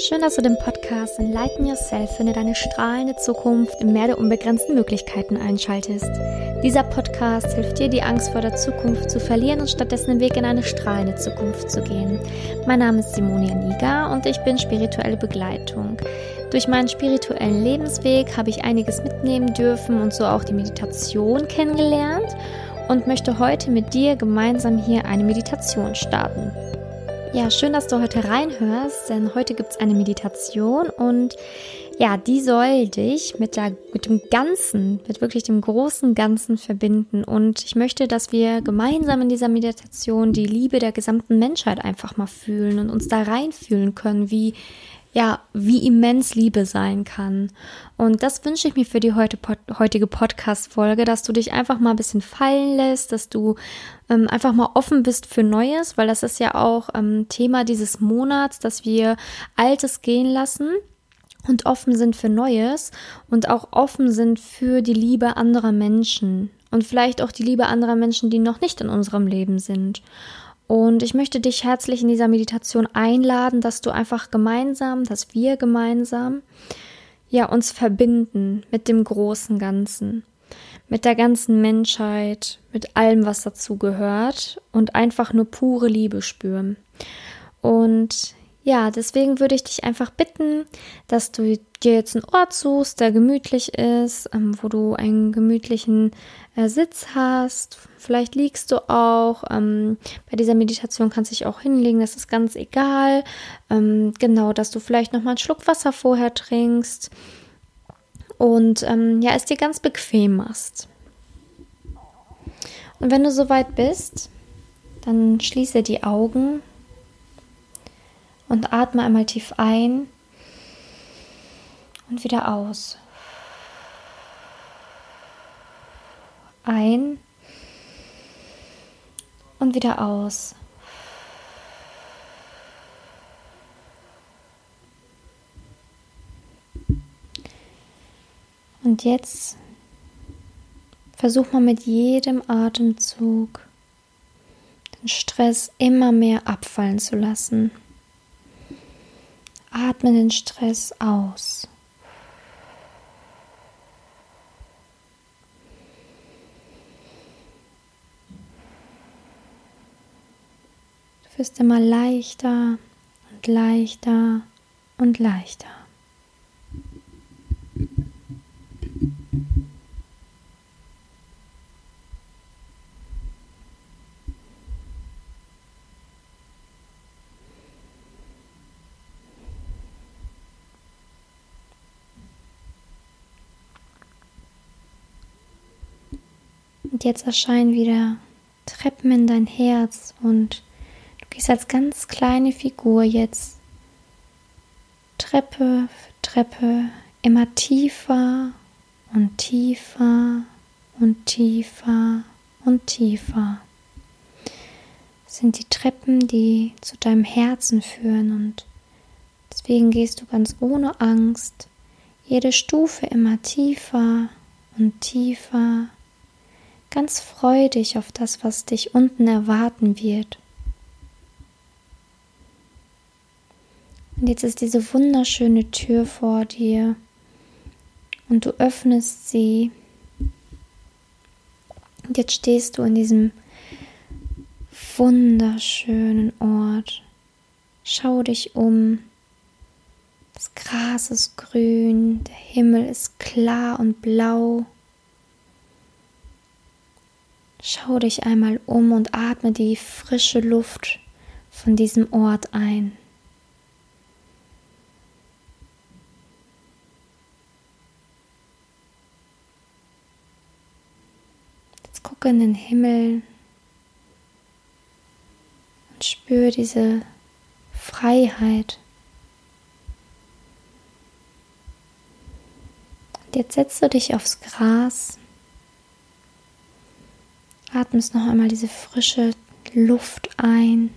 Schön, dass du den Podcast Enlighten Yourself finde deine strahlende Zukunft im Meer der unbegrenzten Möglichkeiten einschaltest. Dieser Podcast hilft dir, die Angst vor der Zukunft zu verlieren und stattdessen den Weg in eine strahlende Zukunft zu gehen. Mein Name ist Simonia Niga und ich bin spirituelle Begleitung. Durch meinen spirituellen Lebensweg habe ich einiges mitnehmen dürfen und so auch die Meditation kennengelernt und möchte heute mit dir gemeinsam hier eine Meditation starten. Ja, schön, dass du heute reinhörst, denn heute gibt es eine Meditation und ja, die soll dich mit, der, mit dem Ganzen, mit wirklich dem großen Ganzen verbinden. Und ich möchte, dass wir gemeinsam in dieser Meditation die Liebe der gesamten Menschheit einfach mal fühlen und uns da reinfühlen können, wie ja, wie immens Liebe sein kann. Und das wünsche ich mir für die heute, heutige Podcast-Folge, dass du dich einfach mal ein bisschen fallen lässt, dass du ähm, einfach mal offen bist für Neues, weil das ist ja auch ähm, Thema dieses Monats, dass wir Altes gehen lassen und offen sind für Neues und auch offen sind für die Liebe anderer Menschen und vielleicht auch die Liebe anderer Menschen, die noch nicht in unserem Leben sind. Und ich möchte dich herzlich in dieser Meditation einladen, dass du einfach gemeinsam, dass wir gemeinsam, ja, uns verbinden mit dem großen Ganzen, mit der ganzen Menschheit, mit allem, was dazu gehört und einfach nur pure Liebe spüren. Und ja, deswegen würde ich dich einfach bitten, dass du dir jetzt einen Ort suchst, der gemütlich ist, ähm, wo du einen gemütlichen äh, Sitz hast. Vielleicht liegst du auch. Ähm, bei dieser Meditation kannst du dich auch hinlegen, das ist ganz egal. Ähm, genau, dass du vielleicht noch mal einen Schluck Wasser vorher trinkst und ähm, ja, es dir ganz bequem machst. Und wenn du soweit bist, dann schließe die Augen und atme einmal tief ein und wieder aus. Ein und wieder aus. Und jetzt versuch mal mit jedem Atemzug den Stress immer mehr abfallen zu lassen. Atme den Stress aus. Du wirst immer leichter und leichter und leichter. Und jetzt erscheinen wieder Treppen in dein Herz und du gehst als ganz kleine Figur jetzt Treppe für Treppe immer tiefer und tiefer und tiefer und tiefer. Das sind die Treppen, die zu deinem Herzen führen und deswegen gehst du ganz ohne Angst jede Stufe immer tiefer und tiefer ganz freudig auf das, was dich unten erwarten wird. Und jetzt ist diese wunderschöne Tür vor dir und du öffnest sie. Und jetzt stehst du in diesem wunderschönen Ort. Schau dich um. Das Gras ist grün, der Himmel ist klar und blau. Schau dich einmal um und atme die frische Luft von diesem Ort ein. Jetzt gucke in den Himmel und spüre diese Freiheit. Und jetzt setzt du dich aufs Gras Atmest noch einmal diese frische Luft ein.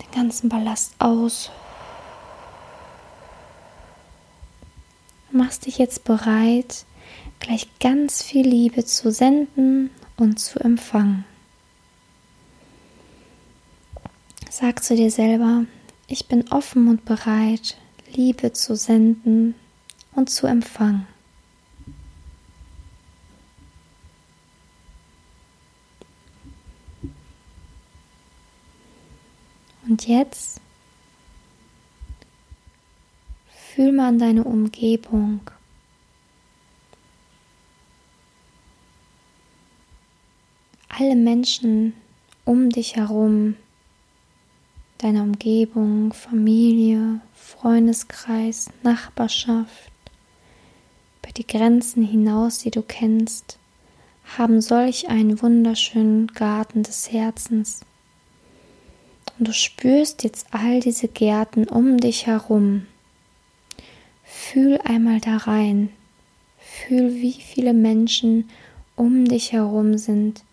Den ganzen Ballast aus. Machst dich jetzt bereit, gleich ganz viel Liebe zu senden und zu empfangen. Sag zu dir selber, Ich bin offen und bereit, Liebe zu senden und zu empfangen. Und jetzt fühl mal an deine Umgebung. Alle Menschen um dich herum, deiner Umgebung, Familie, Freundeskreis, Nachbarschaft, über die Grenzen hinaus, die du kennst, haben solch einen wunderschönen Garten des Herzens. Und du spürst jetzt all diese Gärten um dich herum. Fühl einmal da rein. Fühl, wie viele Menschen um dich herum sind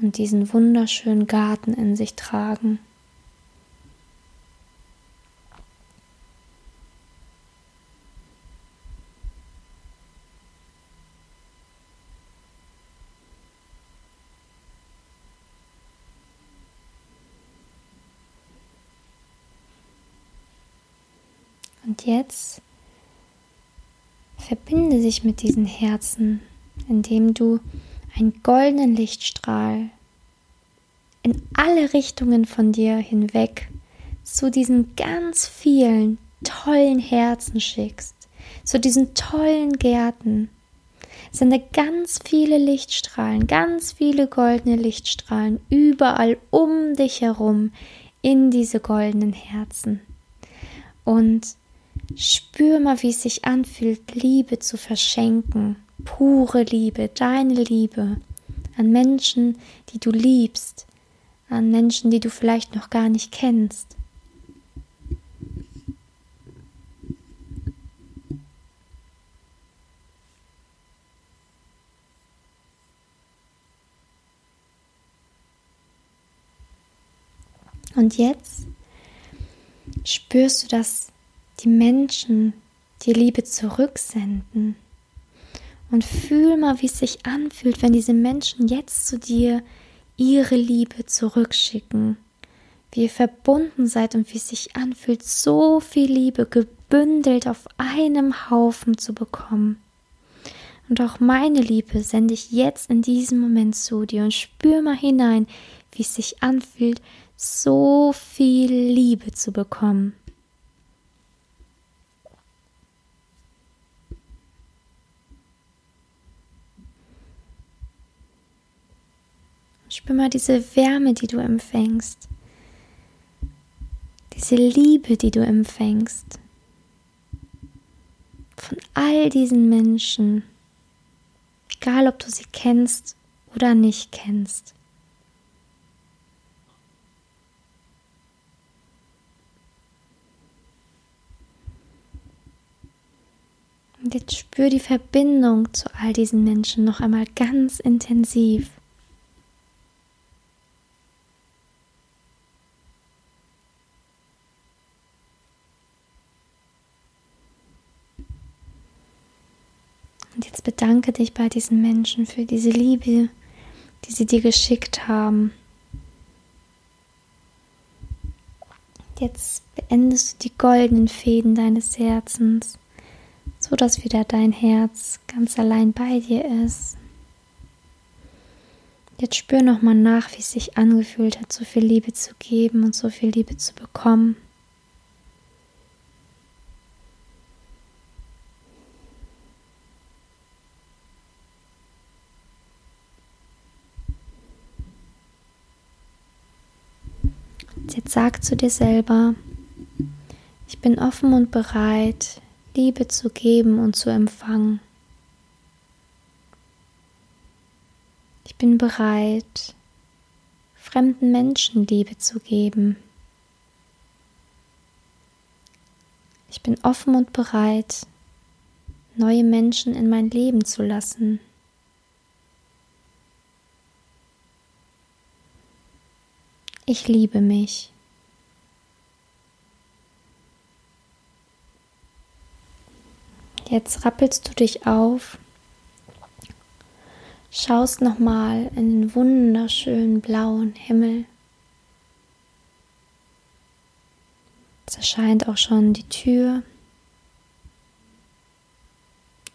und diesen wunderschönen Garten in sich tragen. Und jetzt verbinde dich mit diesen Herzen, indem du einen goldenen Lichtstrahl in alle Richtungen von dir hinweg zu diesen ganz vielen tollen Herzen schickst, zu diesen tollen Gärten. Sende ganz viele Lichtstrahlen, ganz viele goldene Lichtstrahlen überall um dich herum in diese goldenen Herzen. Und Spür mal, wie es sich anfühlt, Liebe zu verschenken, pure Liebe, deine Liebe an Menschen, die du liebst, an Menschen, die du vielleicht noch gar nicht kennst. Und jetzt spürst du das die Menschen die Liebe zurücksenden. Und fühl mal, wie es sich anfühlt, wenn diese Menschen jetzt zu dir ihre Liebe zurückschicken. Wie ihr verbunden seid und wie es sich anfühlt, so viel Liebe gebündelt auf einem Haufen zu bekommen. Und auch meine Liebe sende ich jetzt in diesem Moment zu dir und spür mal hinein, wie es sich anfühlt, so viel Liebe zu bekommen. Spür mal diese Wärme, die du empfängst. Diese Liebe, die du empfängst. Von all diesen Menschen. Egal, ob du sie kennst oder nicht kennst. Und jetzt spür die Verbindung zu all diesen Menschen noch einmal ganz intensiv. Und jetzt bedanke dich bei diesen Menschen für diese Liebe, die sie dir geschickt haben. Jetzt beendest du die goldenen Fäden deines Herzens, so dass wieder dein Herz ganz allein bei dir ist. Jetzt spür nochmal nach, wie es sich angefühlt hat, so viel Liebe zu geben und so viel Liebe zu bekommen. Jetzt sag zu dir selber, ich bin offen und bereit, Liebe zu geben und zu empfangen. Ich bin bereit, fremden Menschen Liebe zu geben. Ich bin offen und bereit, neue Menschen in mein Leben zu lassen. Ich liebe mich. Jetzt rappelst du dich auf, schaust nochmal in den wunderschönen blauen Himmel. Jetzt erscheint auch schon die Tür.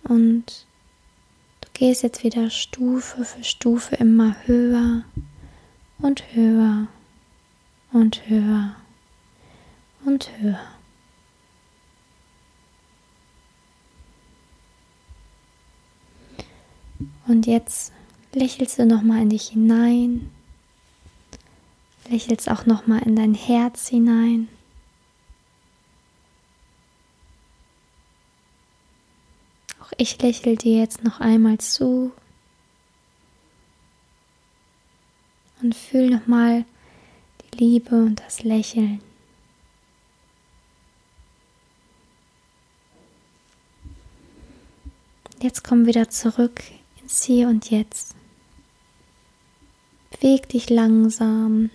Und du gehst jetzt wieder Stufe für Stufe immer höher und höher und höher und höher. Und jetzt lächelst du nochmal in dich hinein, lächelst auch nochmal in dein Herz hinein. Auch ich lächle dir jetzt noch einmal zu und fühl nochmal die Liebe und das Lächeln. Jetzt komm wieder zurück ins Hier und Jetzt. Beweg dich langsam.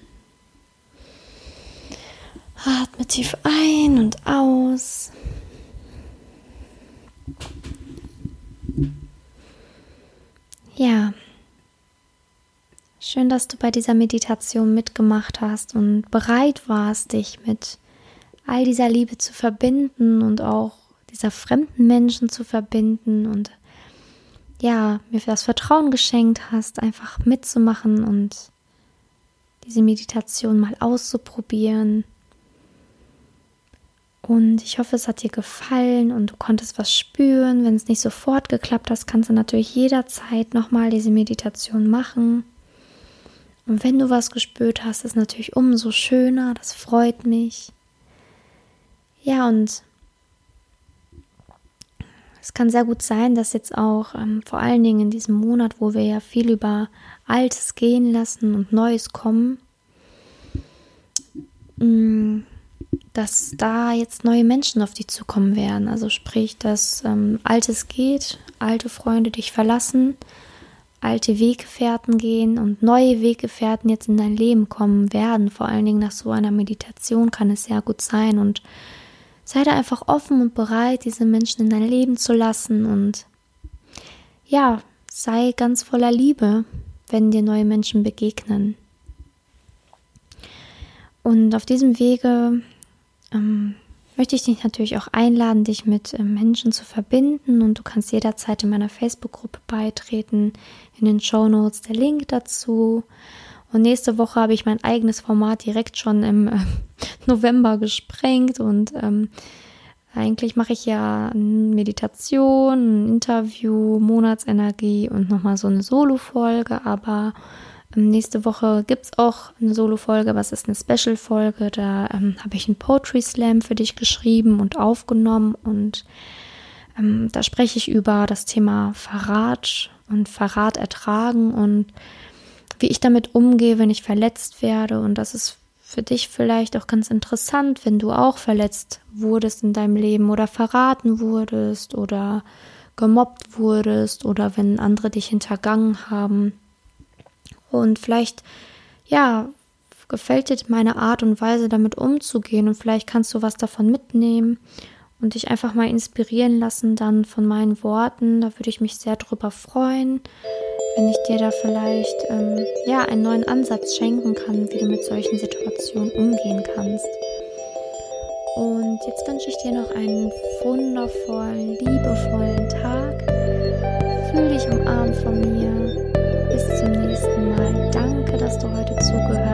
Atme tief ein und aus. Ja. Schön, dass du bei dieser Meditation mitgemacht hast und bereit warst, dich mit all dieser Liebe zu verbinden und auch dieser fremden Menschen zu verbinden und ja, mir das Vertrauen geschenkt hast, einfach mitzumachen und diese Meditation mal auszuprobieren. Und ich hoffe, es hat dir gefallen und du konntest was spüren. Wenn es nicht sofort geklappt hat, kannst du natürlich jederzeit nochmal diese Meditation machen. Und wenn du was gespürt hast, ist natürlich umso schöner. Das freut mich. Ja, und es kann sehr gut sein, dass jetzt auch ähm, vor allen Dingen in diesem Monat, wo wir ja viel über Altes gehen lassen und Neues kommen, mm, dass da jetzt neue Menschen auf dich zukommen werden. Also sprich, dass ähm, Altes geht, alte Freunde dich verlassen, alte Weggefährten gehen und neue Weggefährten jetzt in dein Leben kommen werden. Vor allen Dingen nach so einer Meditation kann es sehr gut sein und sei da einfach offen und bereit, diese Menschen in dein Leben zu lassen und ja, sei ganz voller Liebe, wenn dir neue Menschen begegnen. Und auf diesem Wege ähm, möchte ich dich natürlich auch einladen, dich mit äh, Menschen zu verbinden und du kannst jederzeit in meiner Facebook-Gruppe beitreten. In den Show Notes der Link dazu. Und nächste Woche habe ich mein eigenes Format direkt schon im äh, November gesprengt und ähm, eigentlich mache ich ja Meditation, ein Interview, Monatsenergie und nochmal so eine Solo-Folge, aber ähm, nächste Woche gibt es auch eine Solo-Folge, es ist eine Special-Folge. Da ähm, habe ich einen Poetry Slam für dich geschrieben und aufgenommen und ähm, da spreche ich über das Thema Verrat und Verrat ertragen und wie ich damit umgehe, wenn ich verletzt werde. Und das ist für dich vielleicht auch ganz interessant, wenn du auch verletzt wurdest in deinem Leben oder verraten wurdest oder gemobbt wurdest oder wenn andere dich hintergangen haben. Und vielleicht, ja, gefällt dir meine Art und Weise, damit umzugehen und vielleicht kannst du was davon mitnehmen und dich einfach mal inspirieren lassen dann von meinen Worten. Da würde ich mich sehr drüber freuen, wenn ich dir da vielleicht ähm, ja einen neuen Ansatz schenken kann, wie du mit solchen Situationen umgehen kannst. Und jetzt wünsche ich dir noch einen wundervollen, liebevollen Tag. Fühl dich umarmt von mir. Bis zum nächsten Mal. Danke, dass du heute zugehört hast.